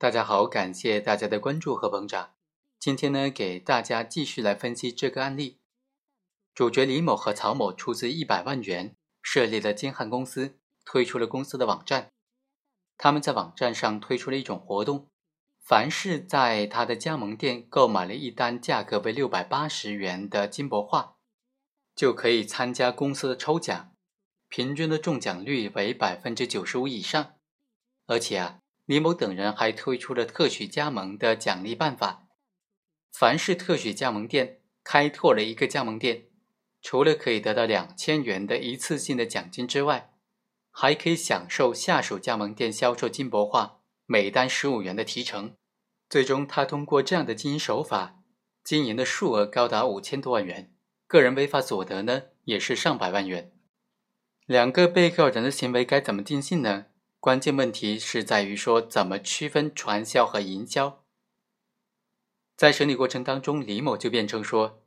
大家好，感谢大家的关注和捧场。今天呢，给大家继续来分析这个案例。主角李某和曹某出资一百万元设立了金汉公司，推出了公司的网站。他们在网站上推出了一种活动，凡是在他的加盟店购买了一单价格为六百八十元的金箔画，就可以参加公司的抽奖，平均的中奖率为百分之九十五以上。而且啊。李某等人还推出了特许加盟的奖励办法，凡是特许加盟店开拓了一个加盟店，除了可以得到两千元的一次性的奖金之外，还可以享受下属加盟店销售金箔画每单十五元的提成。最终，他通过这样的经营手法，经营的数额高达五千多万元，个人违法所得呢也是上百万元。两个被告人的行为该怎么定性呢？关键问题是在于说怎么区分传销和营销。在审理过程当中，李某就辩称说，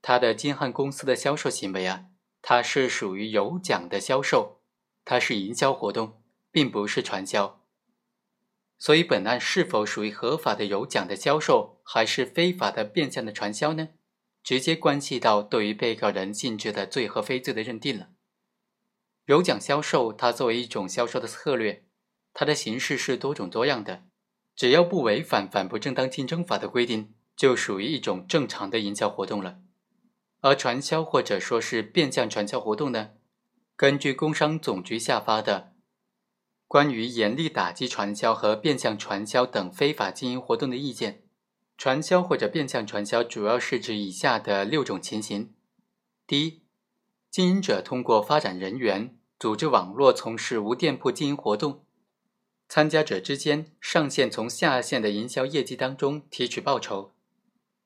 他的金汉公司的销售行为啊，它是属于有奖的销售，它是营销活动，并不是传销。所以本案是否属于合法的有奖的销售，还是非法的变相的传销呢？直接关系到对于被告人性质的罪和非罪的认定了。有奖销售，它作为一种销售的策略，它的形式是多种多样的。只要不违反反不正当竞争法的规定，就属于一种正常的营销活动了。而传销或者说是变相传销活动呢？根据工商总局下发的《关于严厉打击传销和变相传销等非法经营活动的意见》，传销或者变相传销主要是指以下的六种情形：第一，经营者通过发展人员、组织网络从事无店铺经营活动，参加者之间上线从下线的营销业绩当中提取报酬。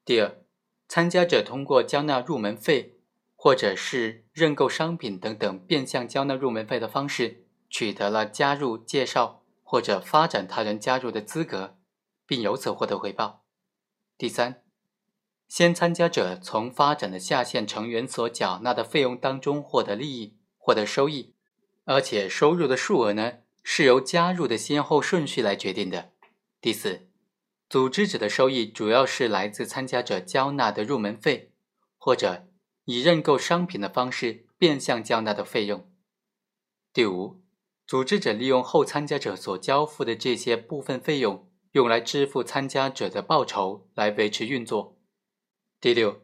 第二，参加者通过交纳入门费或者是认购商品等等变相交纳入门费的方式，取得了加入、介绍或者发展他人加入的资格，并由此获得回报。第三。先参加者从发展的下线成员所缴纳的费用当中获得利益、获得收益，而且收入的数额呢是由加入的先后顺序来决定的。第四，组织者的收益主要是来自参加者交纳的入门费，或者以认购商品的方式变相交纳的费用。第五，组织者利用后参加者所交付的这些部分费用，用来支付参加者的报酬，来维持运作。第六，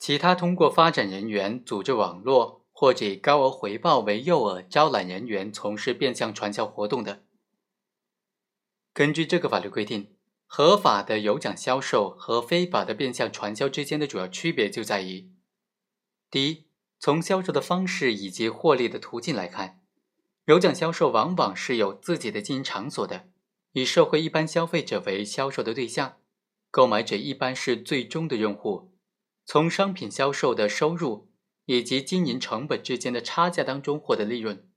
其他通过发展人员、组织网络或者以高额回报为诱饵招揽人员从事变相传销活动的。根据这个法律规定，合法的有奖销售和非法的变相传销之间的主要区别就在于：第一，从销售的方式以及获利的途径来看，有奖销售往往是有自己的经营场所的，以社会一般消费者为销售的对象，购买者一般是最终的用户。从商品销售的收入以及经营成本之间的差价当中获得利润，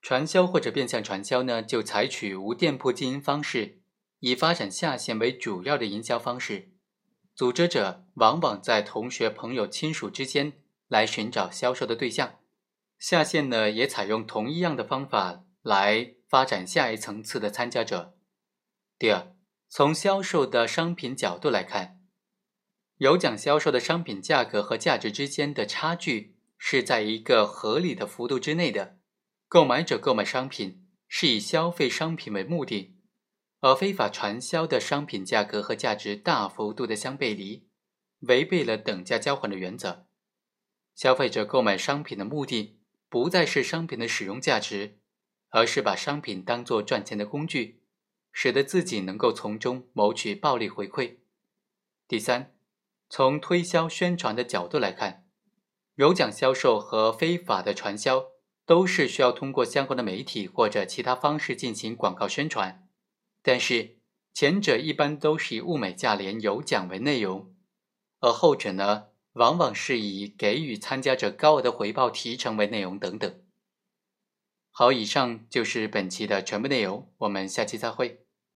传销或者变相传销呢，就采取无店铺经营方式，以发展下线为主要的营销方式。组织者往往在同学、朋友、亲属之间来寻找销售的对象，下线呢也采用同一样的方法来发展下一层次的参加者。第二，从销售的商品角度来看。有奖销售的商品价格和价值之间的差距是在一个合理的幅度之内的，购买者购买商品是以消费商品为目的，而非法传销的商品价格和价值大幅度的相背离，违背了等价交换的原则。消费者购买商品的目的不再是商品的使用价值，而是把商品当作赚钱的工具，使得自己能够从中谋取暴利回馈。第三。从推销宣传的角度来看，有奖销售和非法的传销都是需要通过相关的媒体或者其他方式进行广告宣传，但是前者一般都是以物美价廉、有奖为内容，而后者呢，往往是以给予参加者高额的回报提成为内容等等。好，以上就是本期的全部内容，我们下期再会。